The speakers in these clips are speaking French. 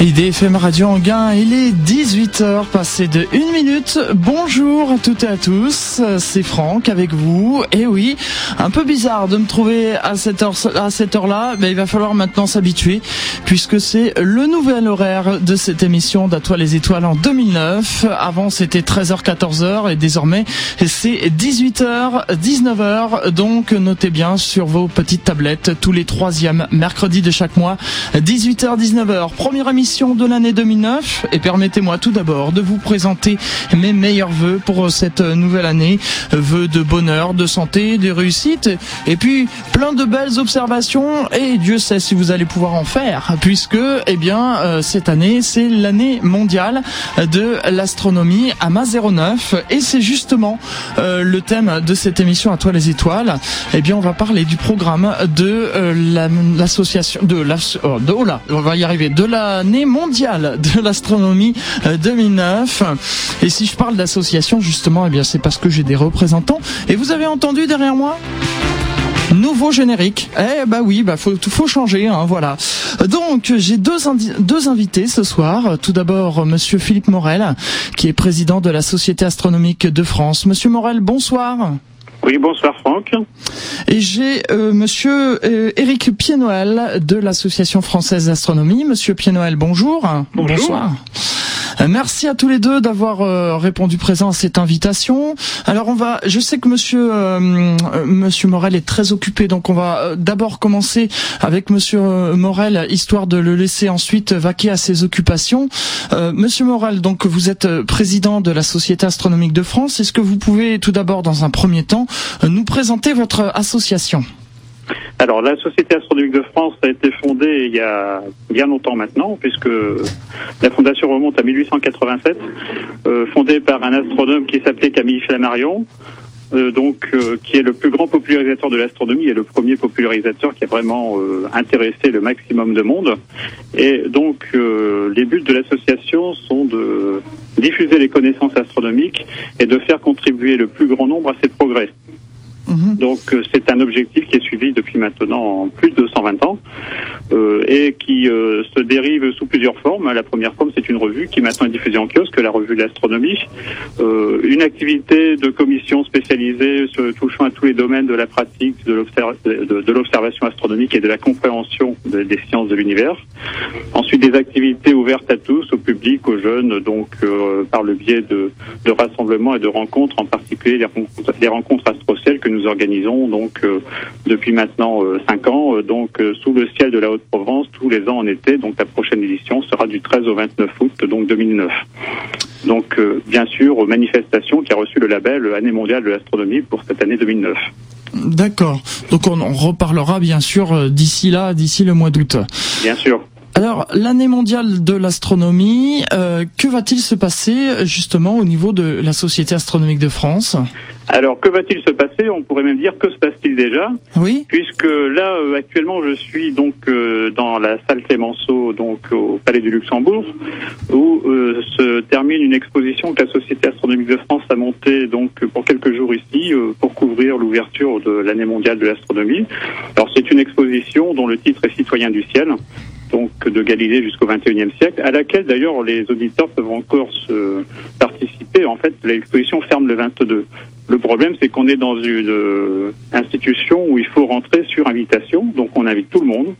IDFM Radio Anguin, il est 18h passé de 1 minute. Bonjour à toutes et à tous, c'est Franck avec vous. Et oui, un peu bizarre de me trouver à cette heure à cette heure-là, mais il va falloir maintenant s'habituer puisque c'est le nouvel horaire de cette émission d'Atoile les étoiles en 2009. Avant c'était 13h 14h et désormais c'est 18h 19h. Donc notez bien sur vos petites tablettes tous les troisièmes mercredis de chaque mois 18h 19h. Première émission de l'année 2009 et permettez-moi tout d'abord de vous présenter mes meilleurs voeux pour cette nouvelle année. Vœux de bonheur, de santé, de réussite. Et puis plein de belles observations. Et Dieu sait si vous allez pouvoir en faire puisque eh bien euh, cette année c'est l'année mondiale de l'astronomie à ma 09 et c'est justement euh, le thème de cette émission à toi les étoiles. Eh bien on va parler du programme de euh, l'association de la oh, de oh là, on va y arriver. De l'année mondiale de l'astronomie 2009. Euh, et si je parle d'association, justement, eh bien, c'est parce que j'ai des représentants. Et vous avez entendu derrière moi? Nouveau générique. Eh bah oui, bah faut faut changer, hein, voilà. Donc j'ai deux deux invités ce soir. Tout d'abord Monsieur Philippe Morel, qui est président de la Société astronomique de France. Monsieur Morel, bonsoir. Oui, bonsoir Franck. Et j'ai euh, Monsieur euh, Éric Pied-Noël de l'Association française d'astronomie. Monsieur Pied-Noël, bonjour. bonjour. Bonsoir. Euh, merci à tous les deux d'avoir euh, répondu présent à cette invitation. Alors on va, je sais que Monsieur euh, Monsieur Morel est très occupé, donc on va d'abord commencer avec Monsieur Morel, histoire de le laisser ensuite vaquer à ses occupations. Monsieur Morel, donc vous êtes président de la Société astronomique de France. Est-ce que vous pouvez tout d'abord, dans un premier temps, nous présenter votre association? Alors, la Société astronomique de France a été fondée il y a bien longtemps maintenant, puisque la fondation remonte à 1887, euh, fondée par un astronome qui s'appelait Camille Flammarion, euh, donc euh, qui est le plus grand popularisateur de l'astronomie et le premier popularisateur qui a vraiment intéressé le maximum de monde. Et donc, les buts de l'association sont de diffuser les connaissances astronomiques et de faire contribuer le plus grand nombre à ces progrès. Mhm. Donc euh, c'est un objectif qui est suivi depuis maintenant plus de 120 ans euh, et qui euh, se dérive sous plusieurs formes. La première forme, c'est une revue qui est maintenant diffusée en kiosque, la revue de l'astronomie. une activité de commission spécialisée touchant à tous les domaines de la pratique, de l'observation astronomique et de la compréhension des sciences de l'univers. Ensuite, des activités ouvertes à tous, au public, aux jeunes, donc par le biais de, rassemblements et de rencontres, en particulier les rencontres, les rencontres que nous nous organisons donc euh, depuis maintenant euh, cinq ans, euh, donc sous le ciel de la Haute-Provence, tous les ans en été. Donc la prochaine édition sera du 13 au 29 août, donc 2009. Donc bien sûr, manifestation qui a reçu le label Année mondiale de l'astronomie pour cette année 2009. D'accord. Donc on reparlera bien sûr d'ici là, d'ici le mois d'août. Bien sûr. Alors, l'année mondiale de l'astronomie, que va-t-il se passer justement au niveau de la Société astronomique de France? Alors, que va-t-il se passer? On pourrait même dire que se passe-t-il déjà? Oui. Puisque là, euh, actuellement, je suis donc euh, dans la salle Clémenceau, donc au Palais du Luxembourg, où euh, se termine une exposition que la Société astronomique de France a montée donc pour quelques jours ici pour couvrir l'ouverture de l'année mondiale de l'astronomie. Alors, c'est une exposition dont le titre est Citoyen du ciel donc de Galilée jusqu'au XXIe siècle, à laquelle d'ailleurs les auditeurs peuvent encore se participer. En fait, l'exposition ferme le 22. Le problème, c'est qu'on est dans une euh, institution où il faut rentrer sur invitation, donc on invite tout le monde.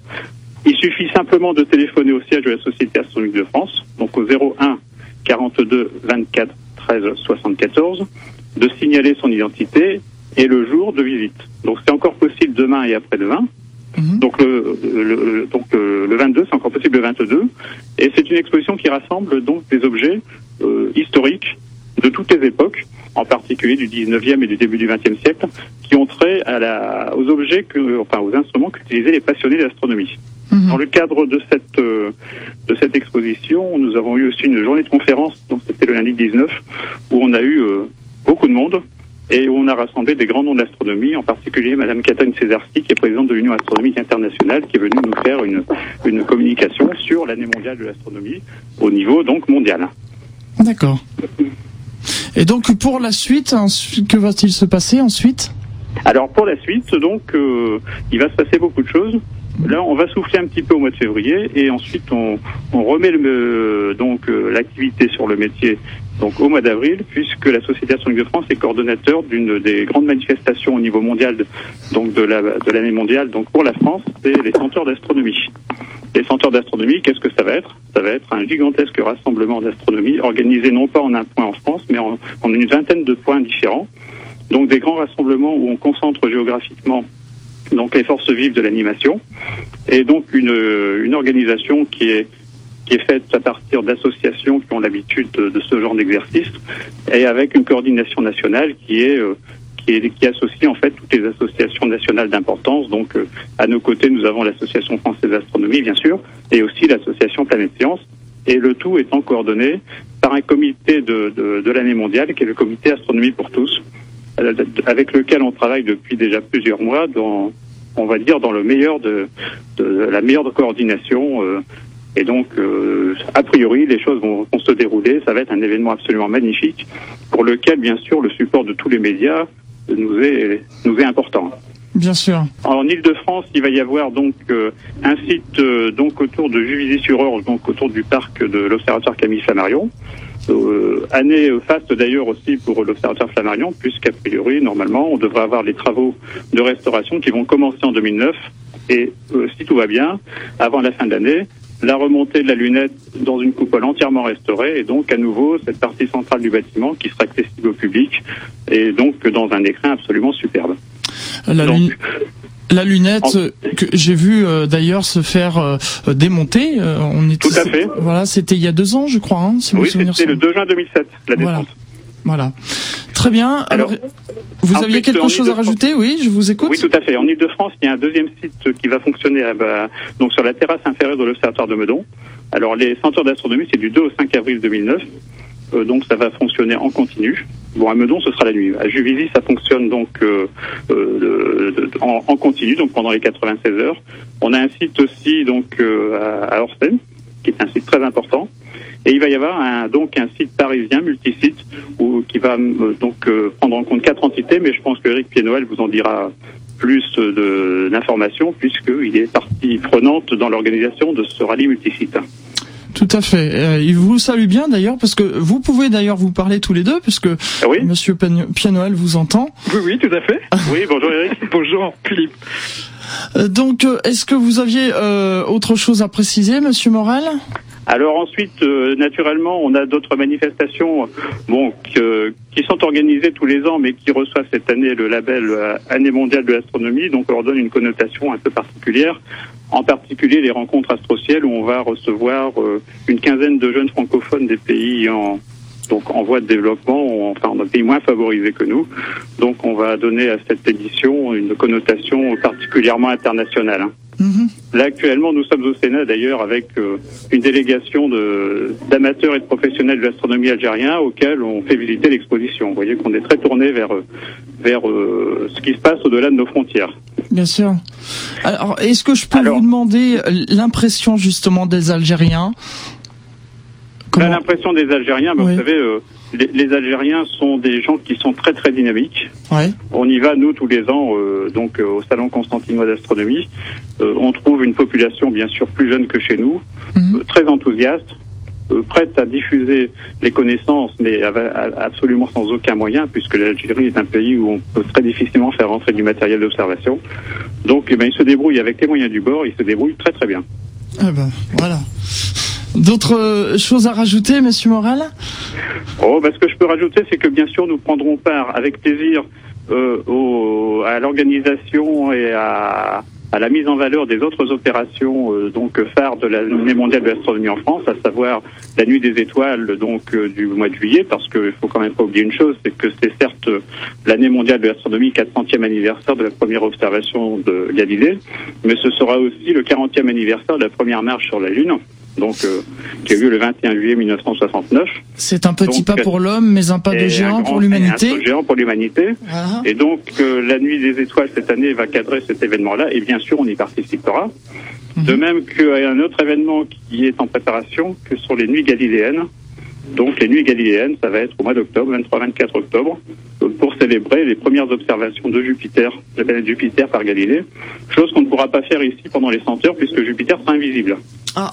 Il suffit simplement de téléphoner au siège de la Société astronomique de France, donc au 01 42 24 13 74, de signaler son identité et le jour de visite. Donc c'est encore possible demain et après-demain. Mhm. Donc, le, donc euh, le 22, c'est encore possible le 22. Et c'est une exposition qui rassemble donc des objets euh, historiques de toutes les époques, en particulier du 19e et du début du 20e siècle, qui ont trait à la, aux objets, que, enfin aux instruments qu'utilisaient les passionnés d'astronomie. Mhm. Dans le cadre de cette euh, de cette exposition, nous avons eu aussi une journée de conférence, donc c'était le lundi 19, où on a eu beaucoup de monde, et où on a rassemblé des grands noms de l'astronomie, en particulier Madame Catherine Césarski, qui est présidente de l'Union astronomique internationale, qui est venue nous faire une, une communication sur l'année mondiale de l'astronomie au niveau donc mondial. D'accord. Et donc pour la suite, que va-t-il se passer ensuite? Alors pour la suite, donc euh, il va se passer beaucoup de choses. Là, on va souffler un petit peu au mois de février et ensuite on, remet le, donc euh, l'activité sur le métier donc au mois d'avril, puisque la Société astronomique de France est coordonnateur d'une des grandes manifestations au niveau mondial, donc de la de l'année mondiale. Donc pour la France, c'est les centres d'astronomie. Les centres d'astronomie, qu'est-ce que ça va être? Ça va être un gigantesque rassemblement d'astronomie organisé non pas en un point en France, mais en, en une vingtaine de points différents. Donc des grands rassemblements où on concentre géographiquement donc les forces vives de l'animation, et donc une, une organisation qui est qui est faite à partir d'associations qui ont l'habitude de, ce genre d'exercice, et avec une coordination nationale qui est euh, qui, est, qui associe en fait toutes les associations nationales d'importance. Donc euh, à nos côtés, nous avons l'association française d'astronomie, bien sûr, et aussi l'association Planète Science, et le tout étant coordonné par un comité de, de, l'année mondiale, qui est le comité Astronomie pour tous, avec lequel on travaille depuis déjà plusieurs mois dans, on va dire, dans le meilleur de, de la meilleure coordination. Euh, et donc, euh, a priori, les choses vont, vont, se dérouler. Ça va être un événement absolument magnifique, pour lequel, bien sûr, le support de tous les médias nous est, nous est important. Bien sûr. En Ile-de-France, il va y avoir donc euh, un site euh, donc autour de Juvisy-sur-Orge, donc autour du parc de l'Observatoire Camille Flammarion. Euh, année faste d'ailleurs aussi pour l'Observatoire Flammarion, puisqu'a priori, normalement, on devrait avoir les travaux de restauration qui vont commencer en 2009. Et euh, si tout va bien, avant la fin de l'année, la remontée de la lunette dans une coupole entièrement restaurée et donc à nouveau cette partie centrale du bâtiment qui sera accessible au public et donc dans un écrin absolument superbe. La, donc, la lunette que j'ai vu euh, d'ailleurs se faire euh, démonter. Euh, on est tout à fait. Voilà, c'était il y a deux ans, je crois. Hein, si oui, c'était le 2 juin 2007, la descente. Voilà. Très bien. Alors, Alors vous aviez quelque chose à rajouter? Oui, je vous écoute. Oui, tout à fait. En Ile-de-France, il y a un deuxième site qui va fonctionner à, bah, donc sur la terrasse inférieure de l'Observatoire de Meudon. Alors, les centres d'astronomie, c'est du 2 au 5 avril 2009. Euh, donc, ça va fonctionner en continu. Bon, à Meudon, ce sera la nuit. À Juvisy, ça fonctionne donc euh, euh, en, en, continu, donc pendant les 96 heures. On a un site aussi donc à, à qui est un site très important. Et il va y avoir un, donc un site parisien, multisite, où, qui va euh, donc euh, prendre en compte quatre entités, mais je pense que Eric Pied-Noël vous en dira plus d'informations, puisqu'il est partie prenante dans l'organisation de ce rallye multisite. Tout à fait. Euh, il vous salue bien d'ailleurs parce que vous pouvez d'ailleurs vous parler tous les deux puisque ah oui Monsieur Pianoel vous entend. Oui, oui, tout à fait. oui, bonjour Eric. bonjour Philippe. Euh, donc, est-ce que vous aviez euh, autre chose à préciser, Monsieur Morel? Alors ensuite, euh, naturellement, on a d'autres manifestations, bon, qui sont organisées tous les ans, mais qui reçoivent cette année le label euh, Année mondiale de l'astronomie. Donc, on leur donne une connotation un peu particulière. En particulier, les rencontres astrocielles où on va recevoir euh, une quinzaine de jeunes francophones des pays en donc en voie de développement, enfin dans des pays moins favorisés que nous. Donc, on va donner à cette édition une connotation particulièrement internationale. Mmh. Là actuellement, nous sommes au Sénat d'ailleurs avec euh, une délégation d'amateurs et de professionnels de l'astronomie algérien auxquels on fait visiter l'exposition. Vous voyez qu'on est très tourné vers vers euh, ce qui se passe au-delà de nos frontières. Bien sûr. Alors, est-ce que je peux Alors, vous demander l'impression justement des Algériens? Comment... L'impression des Algériens, ben, oui. vous savez. Euh, les, les, Algériens sont des gens qui sont très très dynamiques. Ouais. On y va nous tous les ans euh, donc euh, au salon constantinois d'astronomie. Euh, on trouve une population bien sûr plus jeune que chez nous, mm -hmm. très enthousiaste, euh, prête à diffuser les connaissances, mais absolument sans aucun moyen, puisque l'Algérie est un pays où on peut très difficilement faire rentrer du matériel d'observation. Donc, eh ben, il se débrouille avec les moyens du bord, il se débrouille très très bien. Ah ben, voilà. D'autres choses à rajouter, Monsieur Morel? Oh, ben, ce que je peux rajouter, c'est que bien sûr, nous prendrons part avec plaisir euh, à l'organisation et à, la mise en valeur des autres opérations euh, donc phares de l'année mondiale de l'astronomie en France, à savoir la nuit des étoiles donc euh, du mois de juillet, parce qu'il faut quand même pas oublier une chose, c'est que c'est certes l'année mondiale de l'astronomie 400e anniversaire de la première observation de Galilée, mais ce sera aussi le 40e anniversaire de la première marche sur la Lune donc euh, qui a eu lieu le 21 juillet 1969. C'est un petit donc, pas pour l'homme, mais un pas de géant pour l'humanité. Un géant pour l'humanité. Voilà. Et donc euh, la nuit des étoiles cette année va cadrer cet événement-là, et bien sûr on y participera. De même qu'un autre événement qui est en préparation, que sont les nuits galiléennes. Donc les nuits galiléennes, ça va être au mois d'octobre, 23-24 octobre, pour célébrer les premières observations de Jupiter, de la planète Jupiter par Galilée, chose qu'on ne pourra pas faire ici pendant les 100 heures puisque Jupiter sera invisible. Ah.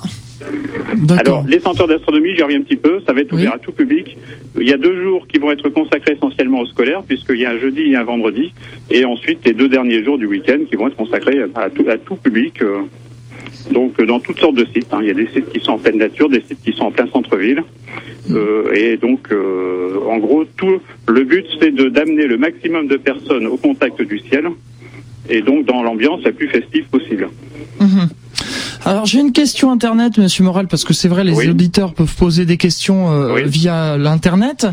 Alors, les 100 heures d'astronomie, j'y reviens un petit peu, ça va être ouvert à tout public. Il y a deux jours qui vont être consacrés essentiellement aux scolaires, puisqu'il y a un jeudi et un vendredi, et ensuite les deux derniers jours du week-end qui vont être consacrés à tout, à tout public. euh, donc dans toutes sortes de sites. hein. Il y a des sites qui sont en pleine nature, des sites qui sont en plein centre-ville. Euh, et donc, euh, en gros, tout le but, c'est de d'amener le maximum de personnes au contact du ciel, et donc dans l'ambiance la plus festive possible. Mhm. Alors j'ai une question internet, Monsieur Morel, parce que c'est vrai, les Oui. auditeurs peuvent poser des questions euh, Oui. via l'internet,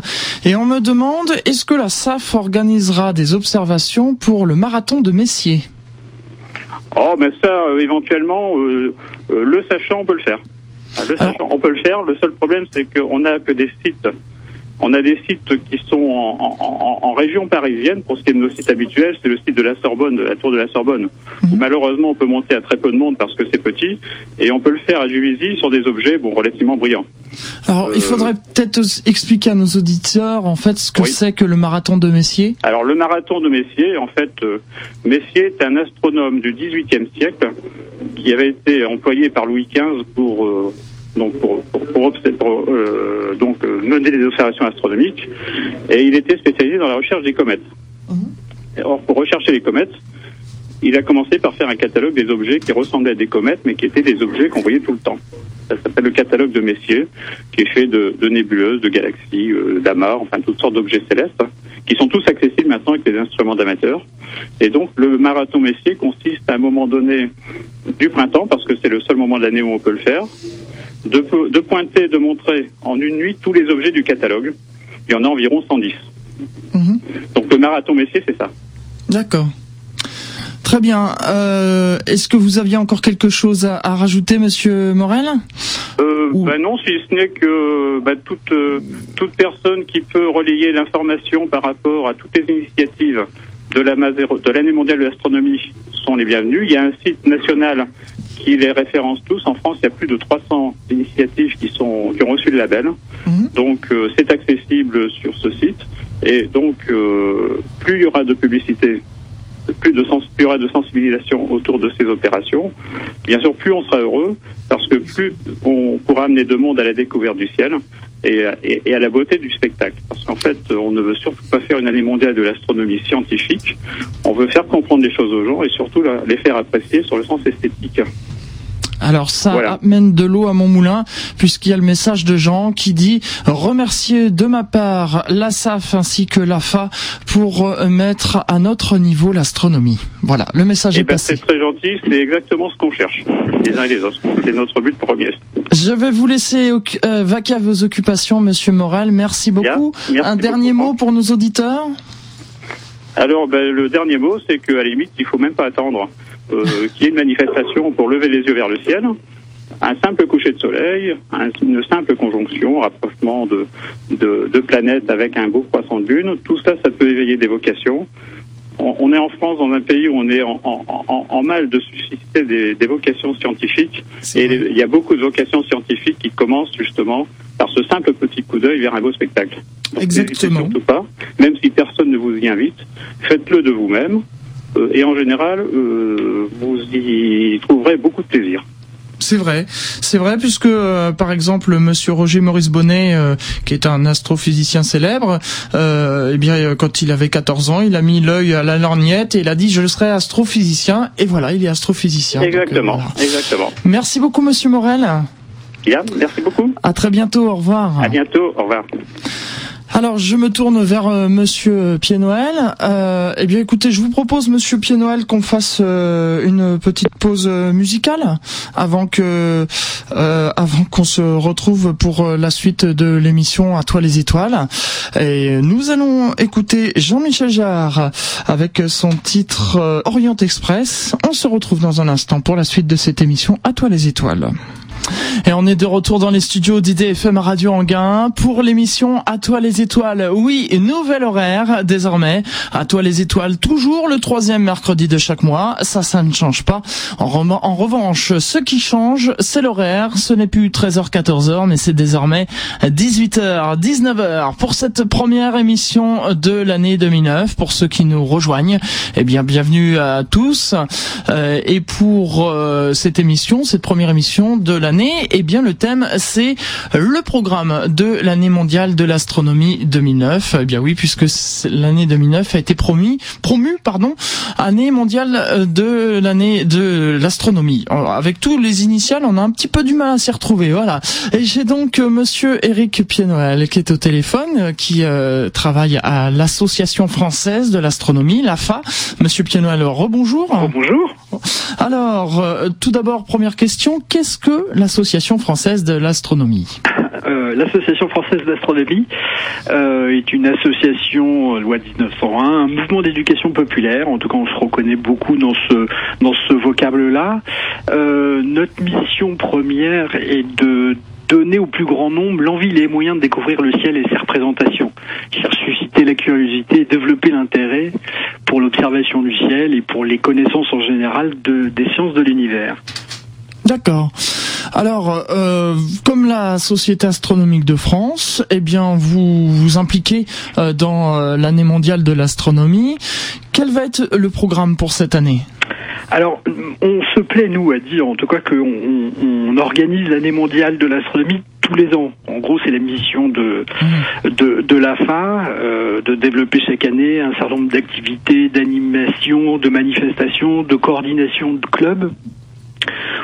et on me demande est-ce que la SAF organisera des observations pour le marathon de Messier? Oh, mais ça, euh, éventuellement, euh, euh, le sachant, on peut le faire. Ah, Le sachant, on peut le faire. Le seul problème, c'est qu'on n'a que des sites. On a des sites qui sont en, en- en- en région parisienne. Pour ce qui est de nos sites habituels, c'est le site de la Sorbonne, de la tour de la Sorbonne. Mhm. Où malheureusement, on peut monter à très peu de monde parce que c'est petit. Et on peut le faire à Juvisy sur des objets, bon, relativement brillants. Alors il Euh, faudrait peut-être expliquer à nos auditeurs en fait ce que Oui. c'est que le marathon de Messier. Alors le marathon de Messier, en fait, euh, Messier est un astronome du XVIIIe siècle qui avait été employé par Louis XV pour euh, donc pour, pour, pour euh, donc euh, mener des observations astronomiques et il était spécialisé dans la recherche des comètes. Mhm. Or pour rechercher les comètes, il a commencé par faire un catalogue des objets qui ressemblaient à des comètes mais qui étaient des objets qu'on voyait tout le temps. Ça s'appelle le catalogue de Messier, qui est fait de, de nébuleuses, de galaxies, euh, d'amas, enfin toutes sortes d'objets célestes, qui sont tous accessibles maintenant avec des instruments d'amateurs. Et donc le marathon Messier consiste à un moment donné du printemps, parce que c'est le seul moment de l'année où on peut le faire, de, po- de pointer, de montrer en une nuit tous les objets du catalogue. Il y en a environ 110. Mhm. Donc le marathon Messier, c'est ça. D'accord. Très bien. Euh, Est-ce que vous aviez encore quelque chose à, à rajouter, Monsieur Morel? Euh, Ou- bah non, si ce n'est que bah, toute, euh, toute personne qui peut relayer l'information par rapport à toutes les initiatives de la l'année mondiale de l'astronomie sont les bienvenus. Il y a un site national qui les référence tous. En France, il y a plus de 300 initiatives qui sont qui ont reçu le label. Mhm. Donc euh, c'est accessible sur ce site. Et donc euh, plus il y aura de publicité, plus de sens, plus il y aura de sensibilisation autour de ces opérations, bien sûr plus on sera heureux parce que plus on pourra amener de monde à la découverte du ciel et, à- la beauté du spectacle. Parce qu'en fait, on ne veut surtout pas faire une année mondiale de l'astronomie scientifique. On veut faire comprendre les choses aux gens et surtout les faire apprécier sur le sens esthétique. Alors ça Voilà. amène de l'eau à mon moulin, puisqu'il y a le message de Jean qui dit remercier de ma part la SAF ainsi que l'AFA pour euh, mettre à notre niveau l'astronomie. Voilà, le message Et est ben, passé. c'est très gentil, c'est exactement ce qu'on cherche, les uns et les autres. C'est notre but premier. Je vais vous laisser euh, vaquer à vos occupations, Monsieur Morel. Merci Bien. beaucoup. Merci Un dernier beaucoup. mot pour nos auditeurs? Alors, ben, le dernier mot, c'est qu'à la limite, il faut même pas attendre euh, qu'il y ait une manifestation pour lever les yeux vers le ciel. Un simple coucher de soleil, un- une simple conjonction, rapprochement de, de, de planètes avec un beau croissant de lune, tout ça, ça peut éveiller des vocations. On, on est en France, dans un pays où on est en, en, en, en mal de susciter des, des vocations scientifiques. Et les- il y a beaucoup de vocations scientifiques qui commencent justement par ce simple petit coup d'œil vers un beau spectacle. Donc, Exactement. surtout pas, même si personne ne vous y invite, faites-le de vous-même. euh, et en général, euh, vous y trouverez beaucoup de plaisir. C'est vrai, c'est vrai puisque euh, par exemple Monsieur Roger Maurice Bonnet, euh, qui est un astrophysicien célèbre, euh, eh bien quand il avait 14 ans, il a mis l'œil à la lorgnette et il a dit je serai astrophysicien et voilà, il est astrophysicien. Donc, Exactement, voilà. exactement. Merci beaucoup Monsieur Morel. Bien, merci beaucoup. À très bientôt. Au revoir. À bientôt. Au revoir. Alors, je me tourne vers euh, Monsieur Pied-Noël. Euh, eh bien, écoutez, je vous propose, Monsieur Pied-Noël, qu'on fasse euh, une petite pause euh, musicale avant que, avant qu'on se retrouve pour la suite de l'émission À toi les étoiles. Et nous allons écouter Jean-Michel Jarre avec son titre Orient Express. On se retrouve dans un instant pour la suite de cette émission À toi les étoiles. Et on est de retour dans les studios d'IDFM Radio Anguin pour l'émission À toi les étoiles. Étoiles, oui, nouvel horaire désormais. À toi les étoiles, toujours le troisième mercredi de chaque mois. Ça, ça ne change pas. En, revanche, ce qui change, c'est l'horaire. Ce n'est plus 13h, 14h, mais c'est désormais 18h, 19h pour cette première émission de l'année 2009. Pour ceux qui nous rejoignent, eh bien, bienvenue à tous. Euh, et pour euh, cette émission, cette première émission de l'année, eh bien, le thème, c'est le programme de l'année mondiale de l'astronomie 2009. Eh bien oui, puisque l'année 2009 a été promis, promu, pardon, année mondiale euh, de l'année de l'astronomie. Avec tous les initiales, on a un petit peu du mal à s'y retrouver. Voilà. Et j'ai donc euh, Monsieur Eric Pienoël qui est au téléphone, euh, qui travaille à l'Association française de l'astronomie, l'AFA. Monsieur Pienoël, rebonjour. Bonjour. Alors, tout d'abord, première question, qu'est-ce que l'Association française de l'astronomie? Euh, l'Association française d'astronomie euh, est une association euh, loi 1901, un mouvement d'éducation populaire. En tout cas, on se reconnaît beaucoup dans ce dans ce vocable-là. notre mission première est de donner au plus grand nombre l'envie et les moyens de découvrir le ciel et ses représentations, susciter la curiosité et développer l'intérêt pour l'observation du ciel et pour les connaissances en général de, des sciences de l'univers. D'accord. Alors, euh, comme la Société astronomique de France, eh bien, vous vous impliquez euh, dans euh, l'année mondiale de l'astronomie. Quel va être le programme pour cette année? Alors, on se plaît, nous, à dire en tout cas qu'on on, organise l'année mondiale de l'astronomie tous les ans. En gros, c'est la mission de, mmh. de, de l'AFA euh, de développer chaque année un certain nombre d'activités, d'animations, de manifestations, de coordination de clubs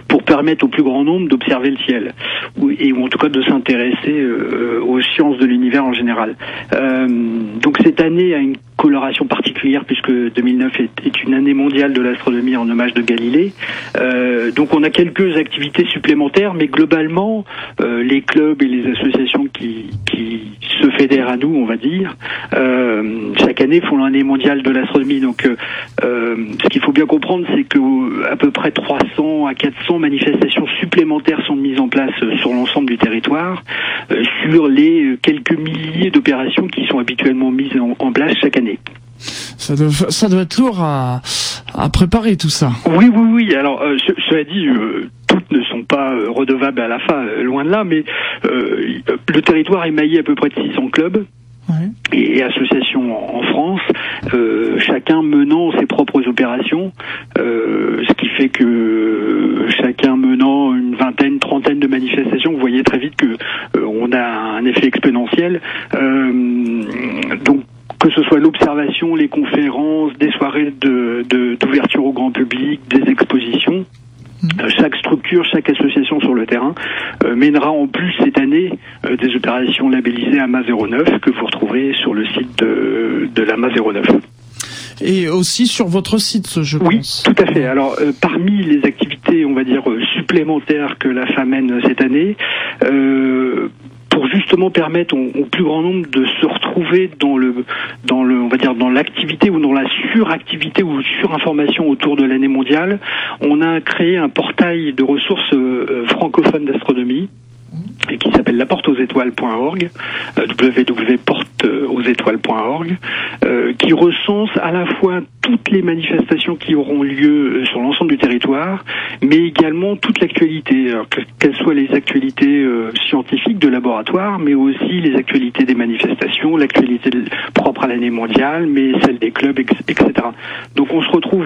pour permettre au plus grand nombre d'observer le ciel, ou, et ou en tout cas de s'intéresser euh, aux sciences de l'univers en général. Euh, donc cette année a une coloration particulière puisque 2009 est, une année mondiale de l'astronomie en hommage de Galilée. Euh, donc on a quelques activités supplémentaires, mais globalement, euh, les clubs et les associations qui, se fédèrent à nous, on va dire, euh, chaque année font l'année mondiale de l'astronomie. Donc ce qu'il faut bien comprendre, c'est que à peu près 300 à 400 manifestations supplémentaires sont mises en place sur l'ensemble du territoire, sur les quelques milliers d'opérations qui sont habituellement mises en place chaque année. Ça doit, ça doit être lourd à, à préparer tout ça. Oui, oui, oui. Alors, euh, cela dit, euh, toutes ne sont pas euh, redevables à la fin, loin de là, mais le territoire est maillé à peu près de 600 clubs. Et, associations en, France, chacun menant ses propres opérations, ce qui fait que chacun menant une vingtaine, trentaine de manifestations, vous voyez très vite que on a un effet exponentiel. donc que ce soit l'observation, les conférences, des soirées d'ouverture de, au grand public, des expositions. Mm. Euh, chaque structure, chaque association sur le terrain euh, mènera en plus cette année euh, des opérations labellisées AMA 09 que vous retrouverez sur le site de, de l'AMA 09 et aussi sur votre site, je oui, pense. Oui, tout à fait. Alors, parmi les activités, on va dire, supplémentaires que la FA mène cette année, euh, justement permettre au, plus grand nombre de se retrouver dans le, dans le, on va dire dans l'activité ou dans la suractivité ou surinformation autour de l'année mondiale. On a créé un portail de ressources euh, francophones d'astronomie et qui s'appelle laporteauxétoiles.org, euh, www.porteauxétoiles.org, euh, qui recense à la fois toutes les manifestations qui auront lieu euh, sur l'ensemble du territoire, mais également toute l'actualité, qu'elles soient les actualités scientifiques de laboratoire, mais aussi les actualités des manifestations, l'actualité propre à l'année mondiale, mais celle des clubs, etc. Donc on se retrouve,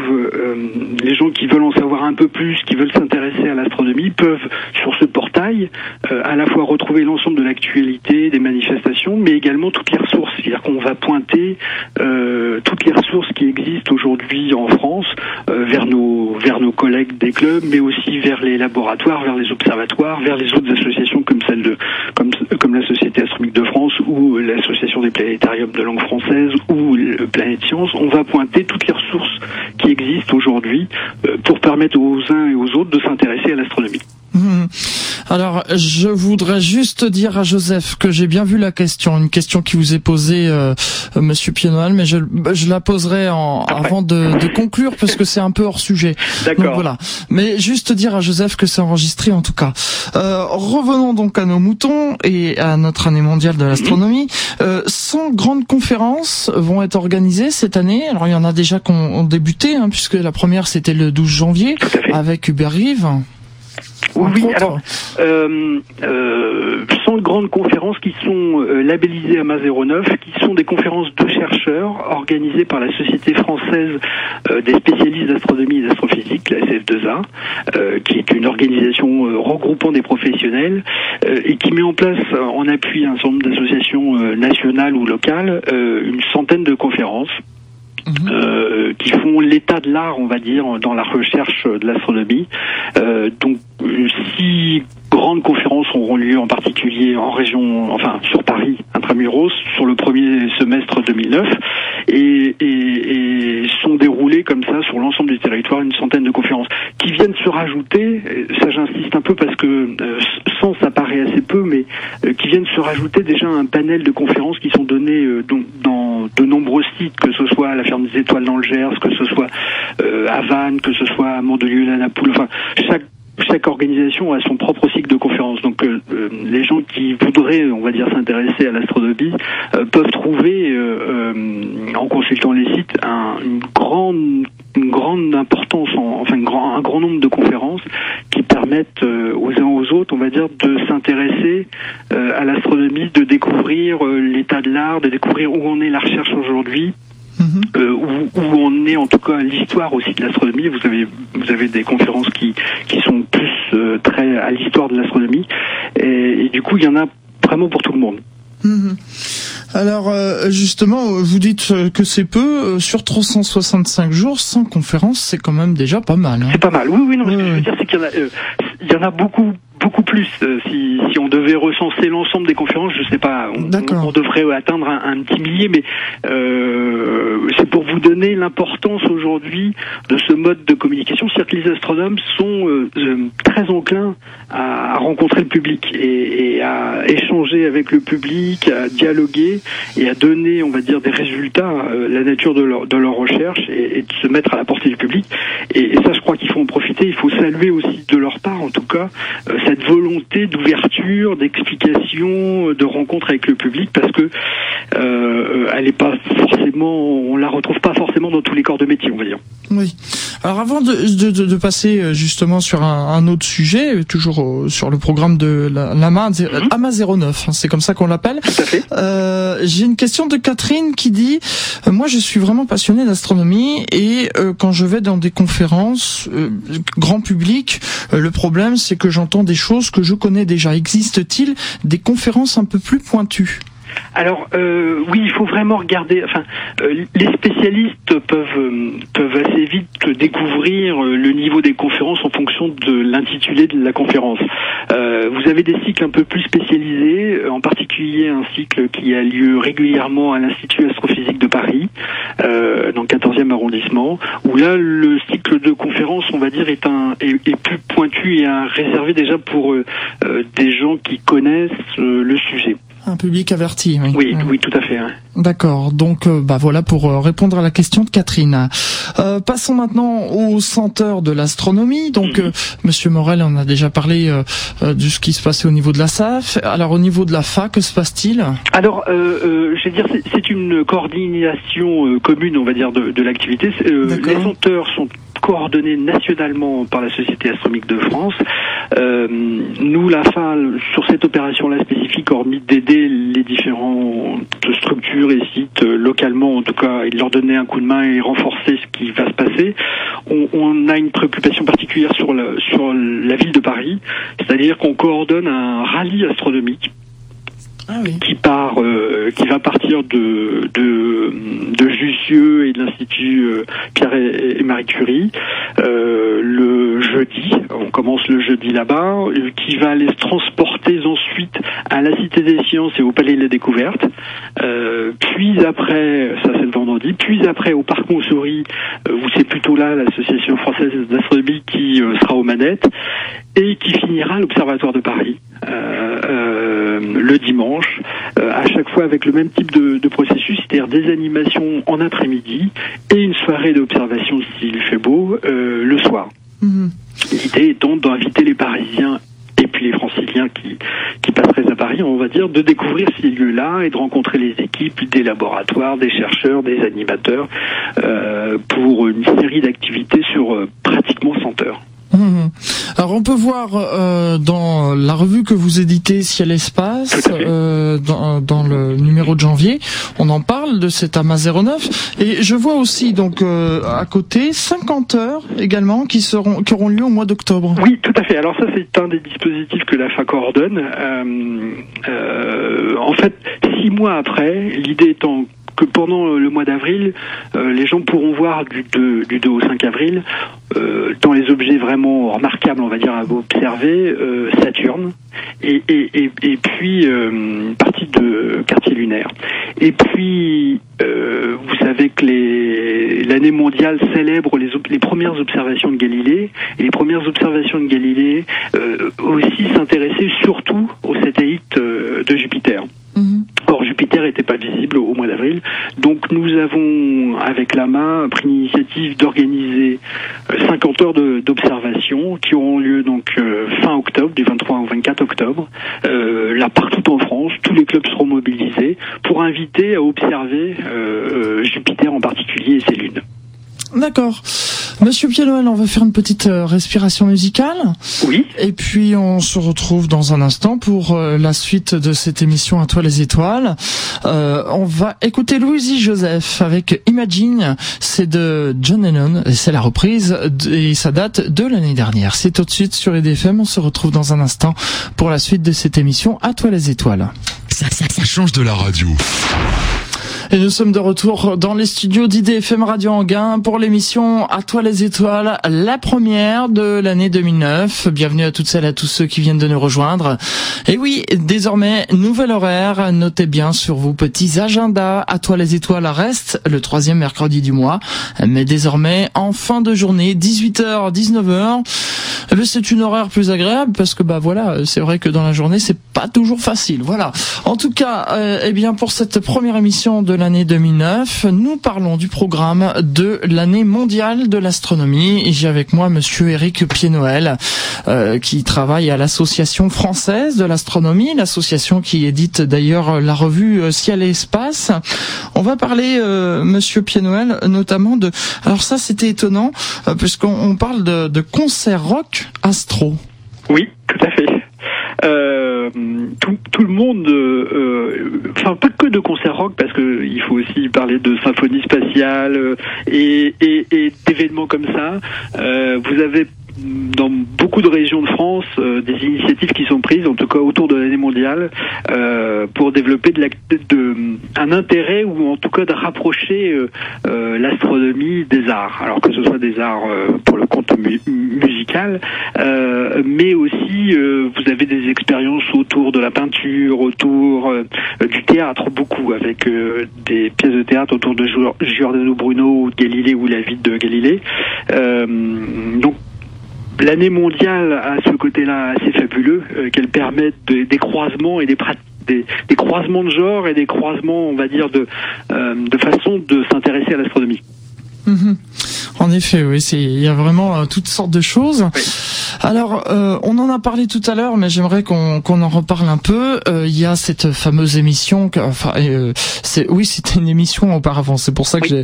les gens qui veulent en savoir un peu plus, qui veulent s'intéresser à l'astronomie, peuvent sur ce portail à la fois retrouver l'ensemble de l'actualité des manifestations, mais également toutes les ressources. C'est-à-dire qu'on va pointer euh, toutes les ressources qui existent aujourd'hui en France euh, vers nos vers nos collègues des clubs, mais aussi vers les laboratoires, vers les observatoires, vers les autres associations comme celle de comme comme la Société astronomique de France ou l'association des planétariums de langue française ou le Planète Science. On va pointer toutes les ressources qui existent aujourd'hui euh, pour permettre aux uns et aux autres de s'intéresser à l'astronomie. Mmh. Alors, je voudrais juste dire à Joseph que j'ai bien vu la question, une question qui vous est posée, euh, Monsieur Pienoal, mais je, je la poserai en, avant de, de, conclure parce que c'est un peu hors sujet. D'accord. Voilà. Mais juste dire à Joseph que c'est enregistré en tout cas. Euh, revenons donc à nos moutons et à notre année mondiale de l'astronomie. Euh, 100 grandes conférences vont être organisées cette année. Alors il y en a déjà qui ont débuté, hein, puisque la première c'était le 12 janvier avec Hubert Rive. Oui, alors, euh, euh, grandes conférences qui sont euh, labellisées AMA 09, qui sont des conférences de chercheurs organisées par la Société française euh, des spécialistes d'astronomie et d'astrophysique, la SF2A, euh, qui est une organisation regroupant des professionnels et qui met en place, en appui un certain nombre d'associations nationales ou locales, une centaine de conférences Mhm. Euh, qui font l'état de l'art, on va dire, dans la recherche de l'astronomie. Euh, donc, six grandes conférences auront lieu en particulier en région, enfin sur Paris, intramuros, sur le premier semestre 2009, et, et, et sont déroulées comme ça sur l'ensemble du territoire une centaine de conférences qui viennent se rajouter. Ça, j'insiste un peu parce que euh, sans ça paraît assez peu, mais euh, qui viennent se rajouter déjà un panel de conférences qui sont données euh, dans de nombreux sites, que ce soit à la ferme des Étoiles dans le Gers, que ce soit à Vannes, que ce soit à Mandelieu-la-Napoule. Enfin, chaque chaque organisation a son propre cycle de conférences. Donc euh, euh, les gens qui voudraient, on va dire, s'intéresser à l'astronomie euh, peuvent trouver, en consultant les sites, un, une grande une grande importance, enfin un grand, un grand nombre de conférences qui permettent aux uns aux autres, on va dire, de s'intéresser à l'astronomie, de découvrir l'état de l'art, de découvrir où en est la recherche aujourd'hui, Euh, où, où, on est en tout cas l'histoire aussi de l'astronomie. Vous avez vous avez des conférences qui qui sont plus euh, très à l'histoire de l'astronomie et, et, du coup il y en a vraiment pour tout le monde. Mhm. Alors euh, justement, vous dites que c'est peu sur 365 jours, sans conférences, c'est quand même déjà pas mal. Hein. C'est pas mal. Oui, oui, non. ce que je veux dire, c'est qu'il y en a, il y en a beaucoup beaucoup plus. Euh, si, si on devait recenser l'ensemble des conférences, je sais pas, on, on devrait atteindre un, petit millier, mais euh, c'est pour vous donner l'importance aujourd'hui de ce mode de communication. C'est-à-dire que les astronomes sont euh, très enclins à, rencontrer le public et, et, à échanger avec le public, à dialoguer et à donner, on va dire, des résultats, la nature de leur, de leur recherche et, et, de se mettre à la portée du public. Et, et ça, je crois qu'il faut en profiter. Il faut saluer aussi de leur part, en tout cas, cette volonté d'ouverture, d'explication, de rencontre avec le public, parce que euh, elle n'est pas forcément, on la retrouve pas forcément dans tous les corps de métier, on va dire. Oui. Alors avant de, de, de passer euh, justement sur un, un autre sujet, toujours sur le programme de l'AMA la, AMA 09, c'est comme ça qu'on l'appelle. Euh, J'ai une question de Catherine qui dit euh, moi je suis vraiment passionnée d'astronomie et euh, quand je vais dans des conférences grand public, le problème c'est que j'entends des choses que je connais déjà. Existe-t-il des conférences un peu plus pointues? Alors euh, oui, il faut vraiment regarder. Enfin, euh, les spécialistes peuvent euh, assez vite découvrir le niveau des conférences en fonction de l'intitulé de la conférence. vous avez des cycles un peu plus spécialisés, en particulier un cycle qui a lieu régulièrement à l'Institut astrophysique de Paris, dans le 14e arrondissement, où là le cycle de conférences, on va dire, est un est, plus pointu et réservé déjà pour des gens qui connaissent le sujet. Un public averti, oui. Oui, oui tout à fait. D'accord. Donc, euh, bah voilà pour euh, répondre à la question de Catherine. Euh, passons maintenant au centre de l'astronomie. Donc, mhm. Monsieur Morel en a déjà parlé de ce qui se passait au niveau de la SAF. Alors, au niveau de la FA, que se passe-t-il? Alors, je vais dire, c'est une coordination commune, on va dire, de, de l'activité. les senteurs sont coordonnés nationalement par la Société astronomique de France. Euh, nous, la FA, sur cette opération-là spécifique, hormis d'aider les différentes structures et sites euh, localement, en tout cas, et de leur donner un coup de main et renforcer ce qui va se passer, on, a une préoccupation particulière sur la ville de Paris, c'est-à-dire qu'on coordonne un rallye astronomique ah qui part, qui va partir de de, de Jussieu et de l'Institut Pierre et, Marie Curie le jeudi. On commence le jeudi là-bas, qui va se transporter ensuite à la Cité des Sciences et au Palais de la Découverte. puis après, ça c'est le vendredi. Puis après au Parc Montsouris, où c'est plutôt là l'association française d'astronomie qui sera aux manettes et qui finira à l'Observatoire de Paris euh, euh, le dimanche, euh, à chaque fois avec le même type de, de processus, c'est-à-dire des animations en après-midi et une soirée d'observation s'il fait beau le soir. Mhm. L'idée étant d'inviter les Parisiens et puis les franciliens qui, qui passeraient à Paris, on va dire, de découvrir ces lieux-là et de rencontrer les équipes des laboratoires, des chercheurs, des animateurs, pour une série d'activités sur pratiquement 100 heures. Mhm. Alors on peut voir euh, dans la revue que vous éditez Ciel Espace, euh, dans, dans, le numéro de janvier, on en parle de cet AMA 09 et je vois aussi donc euh, à côté 50 heures également qui seront qui auront lieu au mois d'octobre. Oui, tout à fait. Alors ça c'est un des dispositifs que la FA coordonne. Euh, en fait, six mois après, l'idée étant que pendant le mois d'avril, les gens pourront voir du 2, du 2 au 5 avril euh, dans les objets vraiment remarquables, on va dire, à observer, euh, Saturne, et, et, et, puis euh, partie de quartier lunaire. Et puis, vous savez que l'année mondiale célèbre les, les, premières observations de Galilée, et les premières observations de Galilée aussi s'intéressaient surtout aux satellites de Jupiter. Or, Jupiter n'était pas visible au mois d'avril. Donc, nous avons, avec la main, pris l'initiative d'organiser 50 heures d'observation qui auront lieu donc euh, fin octobre, du 23 au 24 octobre, euh, là partout en France. Tous les clubs seront mobilisés pour inviter à observer euh, Jupiter en particulier et ses lunes. D'accord. Monsieur Pied-Noël, on va faire une petite euh, respiration musicale. Oui. Et puis on se retrouve dans un instant pour euh, la suite de cette émission à toi les étoiles. Euh, on va écouter Louisie Joseph avec Imagine. C'est de John Lennon et c'est la reprise et ça date de l'année dernière. C'est tout de suite sur EDFM. On se retrouve dans un instant pour la suite de cette émission à toi les étoiles. Ça, ça, ça change de la radio. Et nous sommes de retour dans les studios d'IDFM Radio Anguin pour l'émission À toi les étoiles, la première de l'année 2009. Bienvenue à toutes celles et à tous ceux qui viennent de nous rejoindre. Et oui, désormais, nouvel horaire. Notez bien sur vos petits agendas. À toi les étoiles reste le troisième mercredi du mois. Mais désormais, en fin de journée, 18h, 19h. C'est une horaire plus agréable parce que bah voilà, c'est vrai que dans la journée, c'est pas toujours facile. Voilà. En tout cas, euh, eh bien pour cette première émission de l'année 2009, nous parlons du programme de l'année mondiale de l'astronomie. J'ai avec moi Monsieur Eric Pied-Noël, euh, qui travaille à l'association française de l'astronomie, l'association qui édite d'ailleurs la revue euh, Ciel et Espace. On va parler, euh, Monsieur Pied-Noël, notamment de. Alors ça, c'était étonnant puisqu'on parle de, de concert rock astro. Oui, tout à fait. Euh, tout, tout, le monde, euh, euh, enfin pas que de concert rock, parce que il faut aussi parler de symphonie spatiale et, et, et d'événements comme ça. vous avez dans beaucoup de régions de France euh, des initiatives qui sont prises, en tout cas autour de l'année mondiale, euh, pour développer un intérêt ou en tout cas de rapprocher euh, l'astronomie des arts. Alors que ce soit des arts pour le compte musical, mais aussi vous avez des expériences autour de la peinture, autour du théâtre, beaucoup avec des pièces de théâtre autour de Giordano Bruno, Galilée ou la vie de Galilée. donc l'année mondiale a ce côté-là assez fabuleux, euh, qu'elle permet des croisements et des des, croisements de genre et des croisements, on va dire, de, euh, de façon de s'intéresser à l'astronomie. Mhm. En effet, oui, c'est il y a vraiment euh, toutes sortes de choses. Alors, euh, on en a parlé tout à l'heure, mais j'aimerais qu'on qu'on en reparle un peu. Euh, il y a cette fameuse émission, que, enfin, c'est oui, c'était une émission auparavant. C'est pour ça que j'ai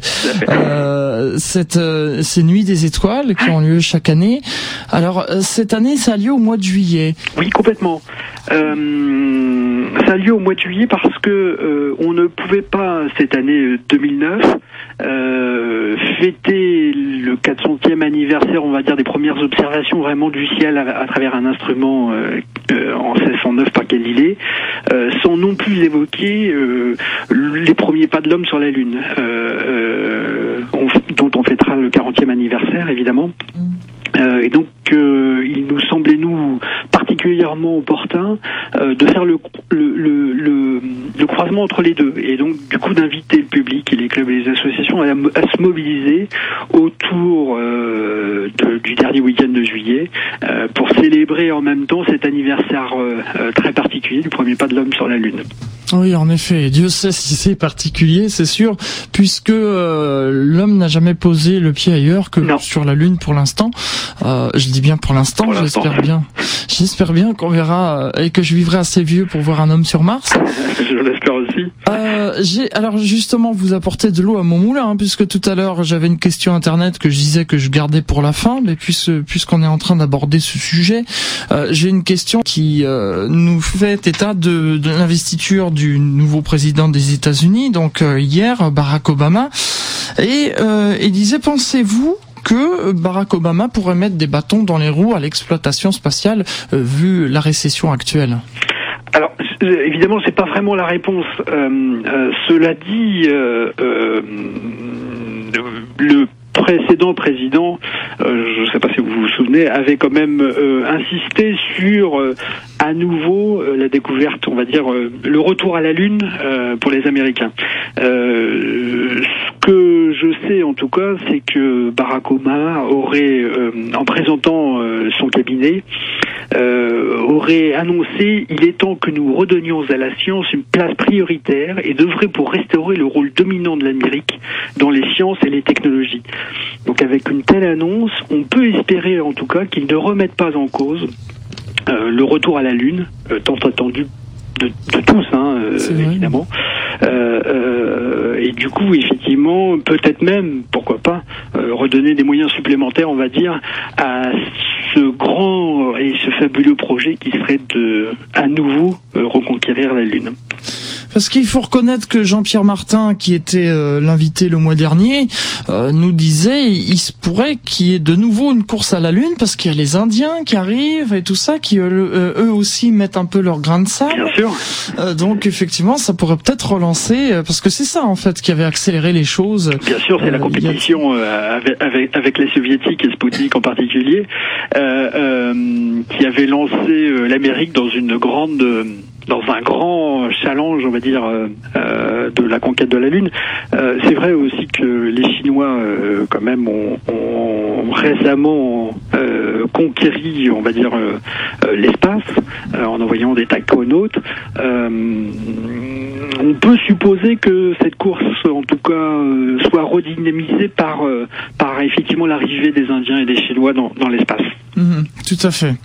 cette ces nuits des étoiles qui ont lieu chaque année. Alors cette année, ça a lieu au mois de juillet. Oui, complètement. ça ça a lieu au mois de juillet parce que on ne pouvait pas cette année 2009 fêter le 400e anniversaire, on va dire, des premières observations vraiment du ciel à, travers un instrument en 1609 par Galilée, sans non plus évoquer les premiers pas de l'homme sur la Lune, dont on fêtera le 40e anniversaire évidemment. Euh, et donc, euh, il nous semblait nous particulièrement opportun euh, de faire le, le, croisement entre les deux, et donc du coup d'inviter le public et les clubs et les associations à, se mobiliser autour du dernier week-end de juillet pour célébrer en même temps cet anniversaire très particulier du premier pas de l'homme sur la Lune. Oui, en effet. Dieu sait si c'est particulier, c'est sûr, puisque euh, l'homme n'a jamais posé le pied ailleurs que sur la Lune pour l'instant. Euh, je dis bien pour l'instant, j'espère bien. J'espère bien qu'on verra euh, et que je vivrai assez vieux pour voir un homme sur Mars. je l'espère aussi. Euh, j'ai alors justement vous apportez de l'eau à mon moulin, hein, puisque tout à l'heure j'avais une question internet que je disais que je gardais pour la fin, mais puisqu'on est en train d'aborder ce sujet, j'ai une question qui nous fait état de, de l'investiture du nouveau président des États-Unis, donc euh, hier, Barack Obama, et euh, il disait, pensez-vous que Barack Obama pourrait mettre des bâtons dans les roues à l'exploitation spatiale euh, vu la récession actuelle? Alors évidemment c'est pas vraiment la réponse. cela dit, le précédent président, je ne sais pas si vous vous souvenez, avait quand même insisté sur à nouveau euh, la découverte, on va dire, euh, le retour à la Lune euh, pour les Américains. ce que je sais en tout cas, c'est que Barack Obama aurait, en présentant son cabinet, aurait annoncé il est temps que nous redonnions à la science une place prioritaire et devrait pour restaurer le rôle dominant de l'Amérique dans les sciences et les technologies. Donc avec une telle annonce, on peut espérer en tout cas qu'il ne remette pas en cause euh, le retour à la Lune, euh, tant attendu de, tous, hein, euh, évidemment. et du coup, effectivement, peut-être même, pourquoi pas, redonner des moyens supplémentaires, on va dire, à ce grand et ce fabuleux projet qui serait de, à nouveau, reconquérir la Lune. Parce qu'il faut reconnaître que Jean-Pierre Martin, qui était euh, l'invité le mois dernier, euh, nous disait il se pourrait qu'il y ait de nouveau une course à la Lune parce qu'il y a les Indiens qui arrivent et tout ça, qui euh, eux aussi mettent un peu leur grain de sable. Bien sûr. donc effectivement, ça pourrait peut-être relancer, parce que c'est ça en fait qui avait accéléré les choses. Bien sûr, c'est la compétition avec, avec, avec, les soviétiques et Sputnik en particulier, qui avait lancé l'Amérique dans une grande dans un grand challenge, on va dire, euh, euh, de la conquête de la Lune. Euh, c'est vrai aussi que les Chinois, quand même, ont, récemment conquéri, on va dire, l'espace en envoyant des taconautes. on peut supposer que cette course, en tout cas, soit redynamisée par, par effectivement l'arrivée des Indiens et des Chinois dans, dans l'espace. Mhm, tout à fait.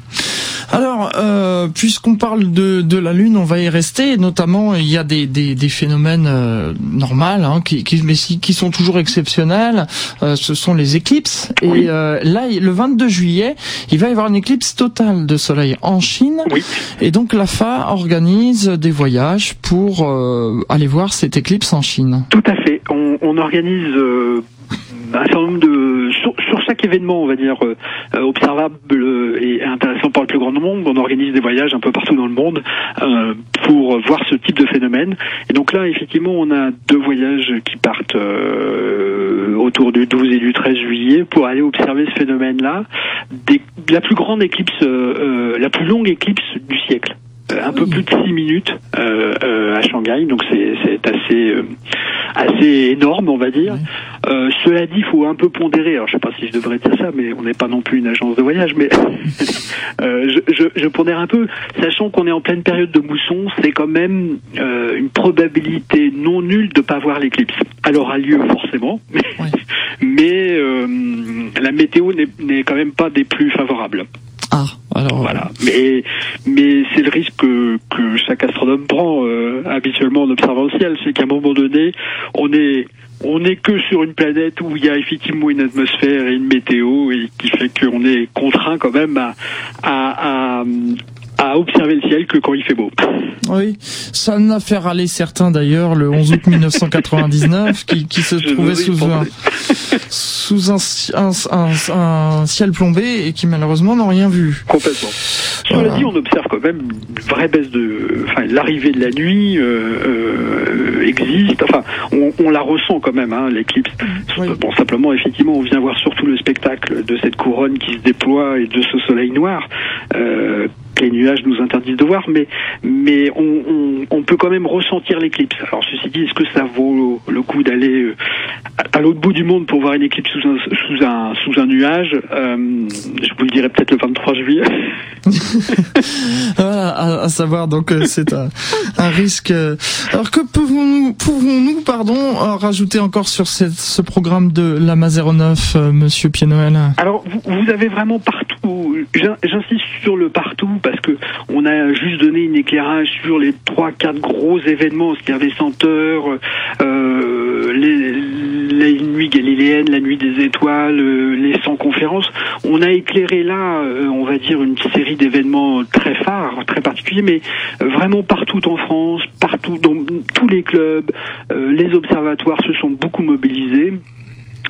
Alors, euh, puisqu'on parle de, de la Lune, on va y rester. notamment, il y a des, des, des phénomènes euh, normaux, hein, qui, qui, mais qui sont toujours exceptionnels. Euh, ce sont les éclipses. Et euh, là, le 22 juillet, il va y avoir une éclipse totale de Soleil en Chine. Oui. Et donc, la FA organise des voyages pour euh, aller voir cette éclipse en Chine. Tout à fait. On, on organise un certain nombre de événement, on va dire euh, observable et intéressant pour le plus grand nombre, on organise des voyages un peu partout dans le monde euh, pour voir ce type de phénomène. Et donc là, effectivement, on a deux voyages qui partent euh, autour du 12 et du 13 juillet pour aller observer ce phénomène-là, la plus grande éclipse, la plus longue éclipse du siècle. Euh, un peu plus de 6 minutes euh, euh, à Shanghai, donc c'est assez euh, assez énorme, on va dire. Euh, cela dit, il faut un peu pondérer. Alors, je sais pas si je devrais dire ça, mais on n'est pas non plus une agence de voyage, mais je, je, je, pondère un peu, sachant qu'on est en pleine période de mousson, c'est quand même une probabilité non nulle de pas voir l'éclipse. Elle aura lieu forcément, mais, la météo n'est quand même pas des plus favorables. Ah, alors voilà. Mais mais c'est le risque que, que chaque astronome prend euh, habituellement en observant le ciel, c'est qu'à un moment donné, on est on n'est que sur une planète où il y a effectivement une atmosphère et une météo et qui fait qu'on est contraint quand même à, à, à à observer le ciel que quand il fait beau. Oui, ça n'a fait râler certains d'ailleurs le 11 août 1999 qui, qui se trouvait sous un, sous un, un, un, ciel plombé et qui malheureusement n'ont rien vu. Complètement. Cela dit, on observe quand même une vraie baisse de, enfin l'arrivée de la nuit euh, euh, existe. Enfin, on, on, la ressent quand même, hein, l'éclipse. Oui. Bon, simplement, effectivement, on vient voir surtout le spectacle de cette couronne qui se déploie et de ce soleil noir. Euh, les nuages nous interdisent de voir, mais mais on, on, on peut quand même ressentir l'éclipse. Alors ceci dit, est-ce que ça vaut le coup d'aller à l'autre bout du monde pour voir une éclipse sous un sous un sous un nuage? Euh, Je vous le dirai peut-être le 23 juillet. voilà, à, à, savoir donc c'est un, un, risque. Alors que pouvons-nous pouvons-nous pardon rajouter encore sur cette, ce programme de la Mazéroneuf, euh, Monsieur Pied-Noël? Alors vous, vous avez vraiment partout. J'insiste sur le partout parce que on a juste donné un éclairage sur les trois quatre gros événements, ce avait senteurs, euh, les, la nuit galiléenne, la nuit des étoiles, euh, les 100 conférences. On a éclairé là, euh, on va dire, une série d'événements très phares, très particuliers, mais euh, vraiment partout en France, partout dans tous les clubs, les observatoires se sont beaucoup mobilisés.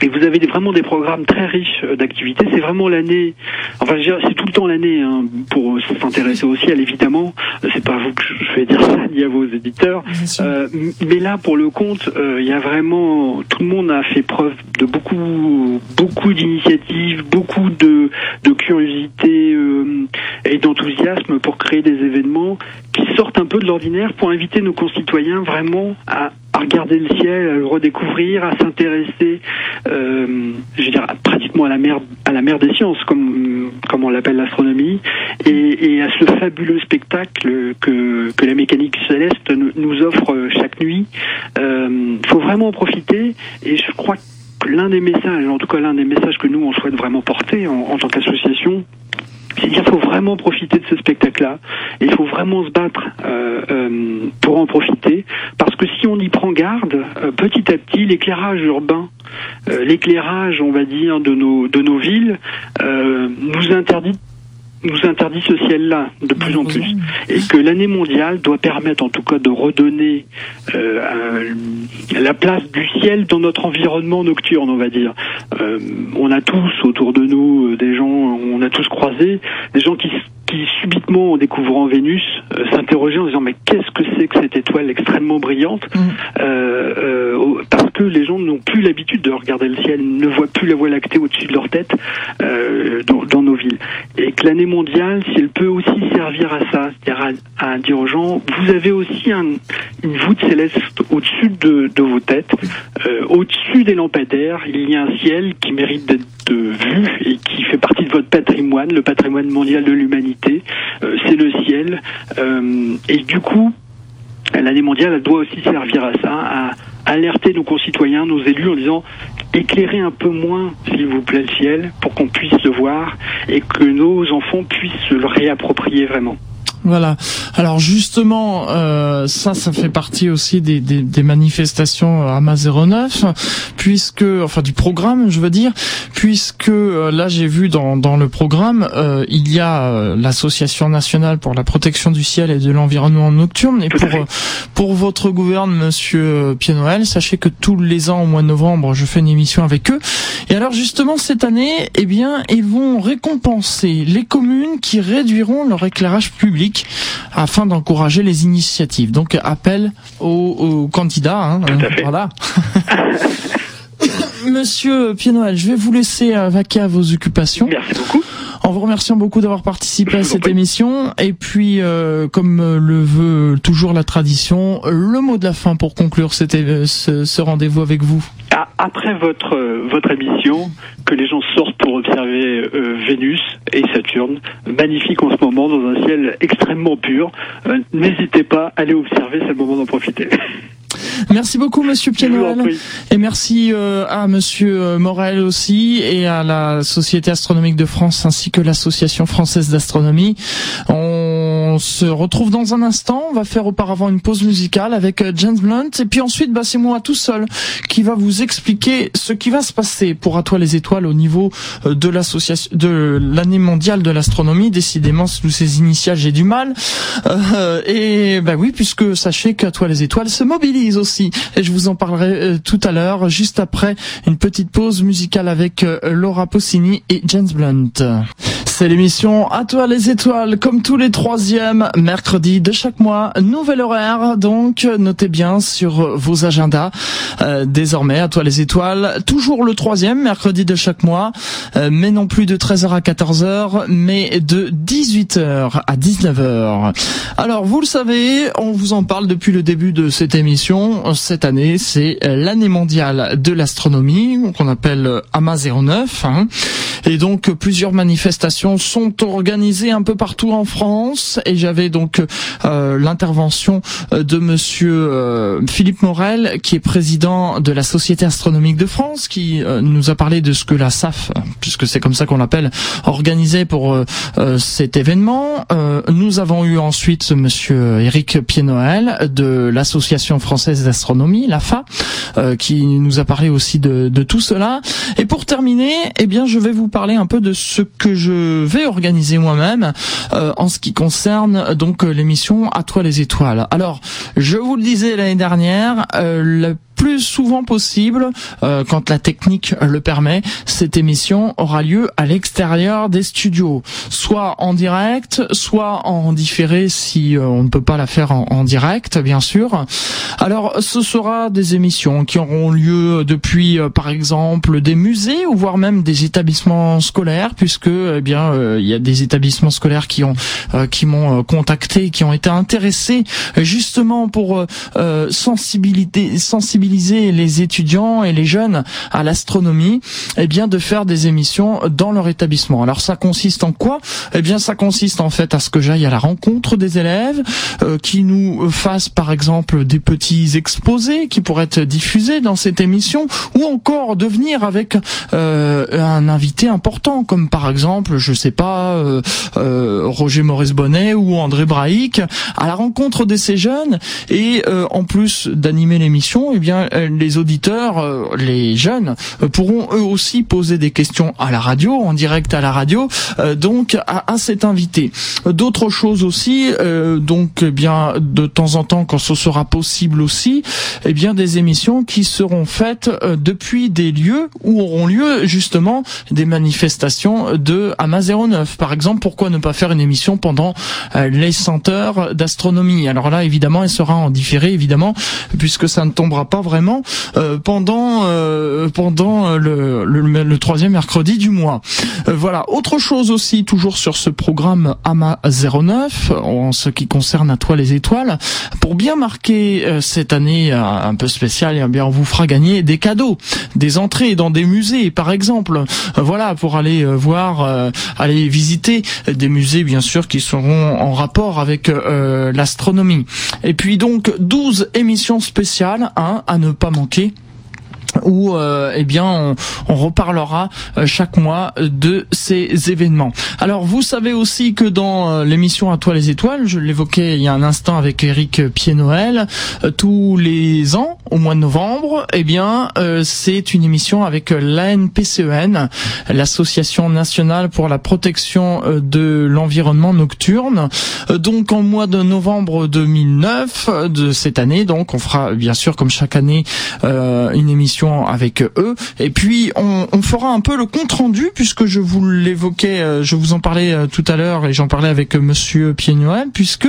Et vous avez vraiment des programmes très riches d'activités. C'est vraiment l'année, enfin c'est tout le temps l'année hein, pour s'intéresser au ciel évidemment. C'est pas à vous que je vais dire ça ni à vos éditeurs. Euh, mais là pour le compte, euh, il y a vraiment tout le monde a fait preuve de beaucoup beaucoup d'initiatives, beaucoup de, de curiosité euh, et d'enthousiasme pour créer des événements qui sortent un peu de l'ordinaire pour inviter nos concitoyens vraiment à, à regarder le ciel, à le redécouvrir, à s'intéresser, euh, je veux dire, pratiquement à la mer, à la mer des sciences, comme, comme on l'appelle l'astronomie, et, et, à ce fabuleux spectacle que, que la mécanique céleste nous offre chaque nuit. Il euh, faut vraiment en profiter, et je crois que l'un des messages, en tout cas l'un des messages que nous on souhaite vraiment porter en, en tant qu'association, c'est qu'il faut vraiment profiter de ce spectacle-là. Et il faut vraiment se battre euh, euh, pour en profiter, parce que si on y prend garde, euh, petit à petit, l'éclairage urbain, l'éclairage, on va dire, de nos de nos villes, nous interdit nous interdit ce ciel-là de plus en plus. Et que l'année mondiale doit permettre en tout cas de redonner euh, la place du ciel dans notre environnement nocturne, on va dire. Euh, on a tous autour de nous des gens, on a tous croisé, des gens qui qui subitement, en découvrant Vénus, euh, s'interrogeaient en disant mais qu'est-ce que c'est que cette étoile extrêmement brillante mmh. euh, euh, Parce que les gens n'ont plus l'habitude de regarder le ciel, ne voient plus la Voie lactée au-dessus de leur tête dans, dans, nos villes. Et que l'année mondiale, si elle peut aussi servir à ça, c'est-à-dire à, à, dire aux gens, vous avez aussi un, une voûte céleste au-dessus de, de, vos têtes, au-dessus des lampadaires, il y a un ciel qui mérite d'être vu et qui fait partie de votre patrimoine, le patrimoine mondial de l'humanité. Euh, c'est le ciel. Euh, et du coup, l'année mondiale doit aussi servir à ça, à alerter nos concitoyens, nos élus en disant éclairez un peu moins, s'il vous plaît, le ciel pour qu'on puisse le voir et que nos enfants puissent se le réapproprier vraiment. Voilà. Alors justement, euh, ça, ça fait partie aussi des, des, des manifestations à Mazéroneuf, puisque, enfin du programme, je veux dire, puisque euh, là j'ai vu dans, dans le programme, euh, il y a euh, l'association nationale pour la protection du ciel et de l'environnement nocturne. Et pour pour votre gouverne, Monsieur Pied-Noël, sachez que tous les ans au mois de novembre, je fais une émission avec eux. Et alors justement cette année, eh bien, ils vont récompenser les communes qui réduiront leur éclairage public afin d'encourager les initiatives. Donc appel aux, aux candidats. Hein, voilà. Monsieur Pied-Noël, je vais vous laisser vaquer à vos occupations. Merci beaucoup. En vous remerciant beaucoup d'avoir participé à cette émission. Et puis, euh, comme le veut toujours la tradition, le mot de la fin pour conclure ce, ce rendez-vous avec vous. Après votre votre émission, que les gens sortent pour observer euh, Vénus et Saturne, magnifique en ce moment dans un ciel extrêmement pur. Euh, N'hésitez pas, à aller observer, c'est le moment d'en profiter. Merci beaucoup, Monsieur Pianoel. Et merci euh, à Monsieur Morel aussi et à la Société astronomique de France ainsi que l'Association française d'astronomie. On on se retrouve dans un instant. On va faire auparavant une pause musicale avec euh, James Blunt. Et puis ensuite, bah, c'est moi tout seul qui va vous expliquer ce qui va se passer pour À toi les étoiles au niveau euh, de l'association, de l'année mondiale de l'astronomie. Décidément, sous ces initiales, j'ai du mal. Euh, et bah oui, puisque sachez qu'À toi les étoiles se mobilise aussi. Et je vous en parlerai tout à l'heure, juste après une petite pause musicale avec Laura Possini et James Blunt. C'est l'émission À toi les étoiles, comme tous les troisièmes mercredis de chaque mois. Nouvel horaire, donc notez bien sur vos agendas. Euh, désormais, À toi les étoiles, toujours le troisième mercredi de chaque mois, euh, mais non plus de 13h à 14h, mais de 18h à 19h. Alors, vous le savez, on vous en parle depuis le début de cette émission. Cette année, c'est l'année mondiale de l'astronomie, qu'on appelle AMA 09. Hein. Et donc, plusieurs manifestations sont organisées un peu partout en France et j'avais donc euh, l'intervention euh, de monsieur euh, Philippe Morel qui est président de la Société astronomique de France qui nous a parlé de ce que la SAF puisque c'est comme ça qu'on l'appelle organisait pour cet événement. nous avons eu ensuite monsieur Eric Pied-Noël de l'association française d'astronomie, l'AFA, qui nous a parlé aussi de, de tout cela. Et pour terminer, eh bien je vais vous parler un peu de ce que je vais organiser moi-même euh, en ce qui concerne donc l'émission À toi les étoiles. Alors, je vous le disais l'année dernière, euh, le plus souvent possible, euh, quand la technique le permet, cette émission aura lieu à l'extérieur des studios, soit en direct, soit en différé si euh, on ne peut pas la faire en, direct, bien sûr. Alors, ce sera des émissions qui auront lieu depuis, euh, par exemple, des musées ou voire même des établissements scolaires, puisque, eh bien, il y a des établissements scolaires qui ont qui m'ont contacté, qui ont été intéressés justement pour sensibilité, sensibiliser les étudiants et les jeunes à l'astronomie, eh bien de faire des émissions dans leur établissement. Alors ça consiste en quoi? Eh bien ça consiste en fait à ce que j'aille à la rencontre des élèves, euh, qui nous fassent par exemple des petits exposés qui pourraient être diffusés dans cette émission, ou encore de venir avec euh, un invité important, comme par exemple, je sais pas, euh, Roger Maurice Bonnet ou André Braïc, à la rencontre de ces jeunes, et en plus d'animer l'émission, eh bien euh, les auditeurs, euh, les jeunes, euh, pourront eux aussi poser des questions à la radio, en direct à la radio, donc à, cet invité. D'autres choses aussi, donc eh bien de temps en temps, quand ce sera possible aussi, eh bien des émissions qui seront faites depuis des lieux où auront lieu justement des manifestations de AMA 09. Par exemple, pourquoi ne pas faire une émission pendant les 100 heures d'astronomie? Alors là, évidemment, elle sera en différé, évidemment, puisque ça ne tombera pas vraiment euh, pendant euh, pendant euh, le, le, troisième mercredi du mois. voilà. Autre chose aussi, toujours sur ce programme AMA 09, en ce qui concerne à toi les étoiles, pour bien marquer cette année un peu spéciale, eh bien on vous fera gagner des cadeaux, des entrées dans des musées, par exemple. voilà, pour aller voir, aller visiter des musées, bien sûr, qui seront en rapport avec l'astronomie. Et puis donc 12 émissions spéciales, hein, à ne pas manquer où euh, eh bien on, on reparlera euh, chaque mois de ces événements. Alors vous savez aussi que dans euh, l'émission À toi les étoiles, je l'évoquais il y a un instant avec Eric Pied-Noël, tous les ans au mois de novembre, eh bien c'est une émission avec l'ANPCEN, l'association nationale pour la protection de l'environnement nocturne. donc en mois de novembre 2009 de cette année, donc on fera bien sûr comme chaque année une émission avec eux. Et puis on, fera un peu le compte rendu puisque je vous l'évoquais, euh, je vous en parlais euh, tout à l'heure et j'en parlais avec euh, Monsieur Pied-Noël, puisque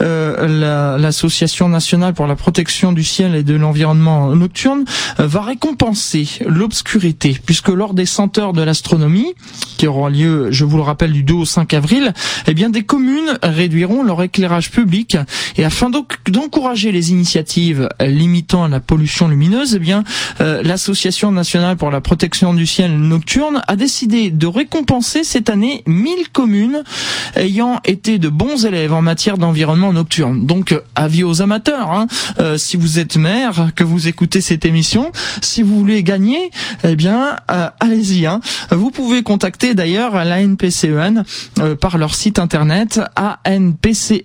l'association nationale pour la protection du ciel et de l'environnement nocturne va récompenser l'obscurité, puisque lors des 100 heures de l'astronomie, qui auront lieu, je vous le rappelle, du 2 au 5 avril, eh bien des communes réduiront leur éclairage public et afin d'encourager les initiatives limitant la pollution lumineuse, eh bien l'association nationale pour la protection du ciel nocturne a décidé de récompenser cette année 1000 communes ayant été de bons élèves en matière d'environnement nocturne. Donc avis aux amateurs, hein, si vous êtes maire, que vous écoutez cette émission, si vous voulez gagner, eh bien allez-y. Hein. Vous pouvez contacter d'ailleurs la NPCEN par leur site internet anpcen.fr.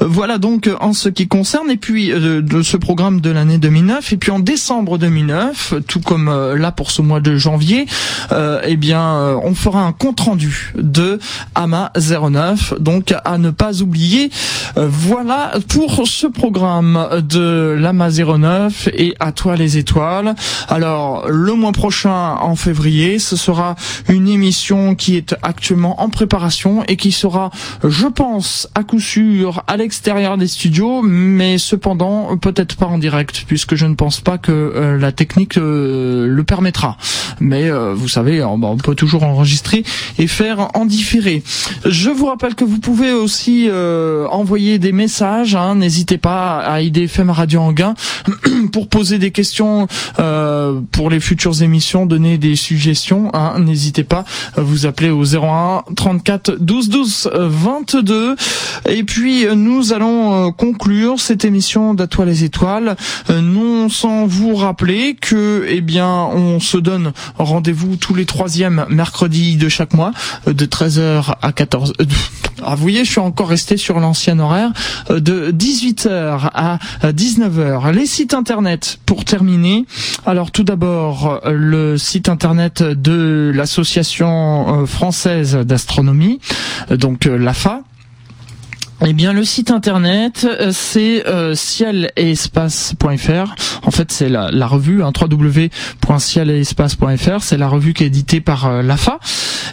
Voilà donc en ce qui concerne et puis euh, de ce programme de l'année 2009 et puis en décembre 2009, tout comme euh, là pour ce mois de janvier, euh, eh bien on fera un compte rendu de AMA 09 donc à ne pas oublier. voilà pour ce programme de l'AMA 09 et à toi les étoiles. Alors le mois prochain en février, ce sera une émission qui est actuellement en préparation et qui sera, je pense, à coup sûr à l'extérieur des studios, mais cependant peut-être pas en direct, puisque je ne pense pas que euh, la technique euh, le permettra. Mais euh, vous savez, on, peut toujours enregistrer et faire en différé. Je vous rappelle que vous pouvez aussi envoyer des messages. Hein, N'hésitez pas à IDFM Radio Anguin pour poser des questions pour les futures émissions, donner des suggestions. Hein, N'hésitez pas, vous appelez au 01 34 12 12 22. Et puis nous allons conclure cette émission d'À les étoiles, non sans vous rappeler que eh bien on se donne rendez-vous tous les troisièmes mercredis de chaque mois euh, de 13h à 14 ah, vous voyez, je suis encore resté sur l'ancien horaire de 18h à 19h. Les sites internet pour terminer. Alors tout d'abord le site internet de l'association française d'astronomie, donc l'AFA eh bien, le site internet, euh, c'est euh, ciel et espace.fr. En fait, c'est la, la, revue hein, www.ciel-et-espace.fr. C'est la revue qui est éditée par euh, l'AFA.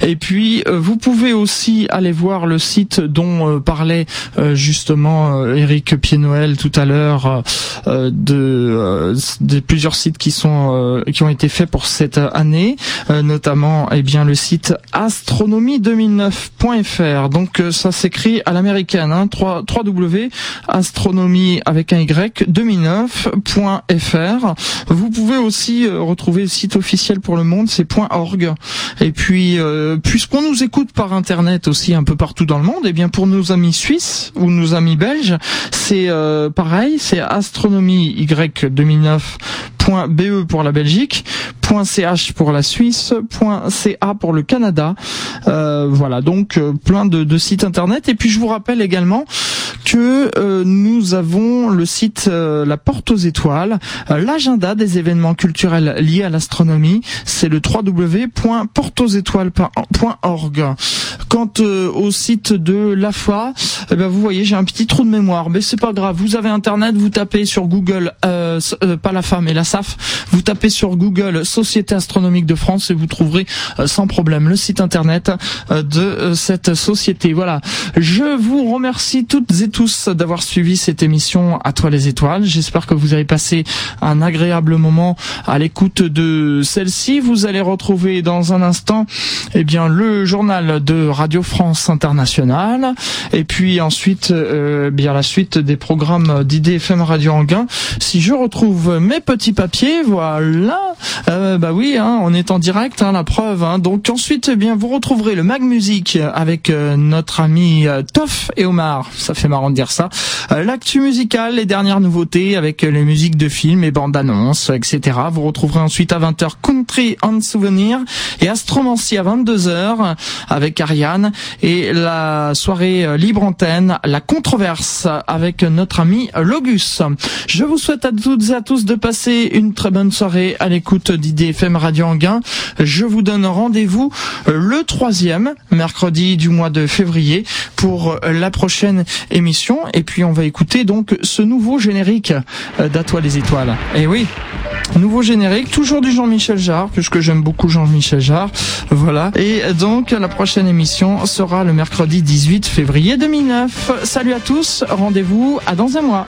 Et puis, euh, vous pouvez aussi aller voir le site dont parlait justement Eric Pied-Noël tout à l'heure de, de, plusieurs sites qui sont qui ont été faits pour cette année, notamment eh bien le site astronomie2009.fr. Donc, ça s'écrit à l'américaine hein, 3, w astronomie avec un y 2009.fr. Vous pouvez aussi euh, retrouver le site officiel pour le monde, c'est .org. Et puis, euh, puisqu'on nous écoute par internet aussi un peu partout dans le monde, et eh bien pour nos amis suisses ou nos amis belges, c'est euh, pareil, c'est astronomie y 2009.be pour la Belgique, .ch pour la Suisse, .ca pour le Canada. voilà, donc plein de, sites internet. Et puis je vous rappelle également que euh, nous avons le site euh, La Porte aux Étoiles, euh, l'agenda des événements culturels liés à l'astronomie, c'est le www.porteauxétoiles.org. Quant au site de l'AFA, eh ben vous voyez, j'ai un petit trou de mémoire, mais c'est pas grave. Vous avez internet, vous tapez sur Google, pas l'AFA mais la Vous tapez sur Google Société astronomique de France et vous trouverez sans problème le site internet de cette société. Voilà. Je vous remercie Merci toutes et tous d'avoir suivi cette émission à toi les étoiles. J'espère que vous avez passé un agréable moment à l'écoute de celle-ci. Vous allez retrouver dans un instant, eh bien, le journal de Radio France Internationale et puis ensuite, euh, bien la suite des programmes d'IDFM Radio Anguin. Si je retrouve mes petits voilà. Euh, bah oui, hein, on est en direct, hein, la preuve. Hein. Donc ensuite, eh bien, vous retrouverez le Mag Music avec euh, notre ami euh, Toff et Omar ça fait marrant de dire ça. Euh, l'actu musical, les dernières nouveautés avec les musiques de films et bandes annonces, etc. Vous retrouverez ensuite à 20h Country en Souvenir et Astromancy à 22h avec Ariane et la soirée euh, libre antenne, la controverse avec notre ami Logus. Je vous souhaite à toutes et à tous de passer une très bonne soirée à l'écoute d'IDFM Radio Anguin. Je vous donne rendez-vous euh, le troisième mercredi du mois de février pour la prochaine émission. Et puis on va écouter donc ce nouveau générique euh, d'À les étoiles. Et eh oui, nouveau générique, toujours du Jean-Michel Jarre, puisque j'aime beaucoup Jean-Michel Jarre. Voilà. Et donc la prochaine émission sera le mercredi 18 février 2009. Salut à tous, rendez-vous à dans un mois.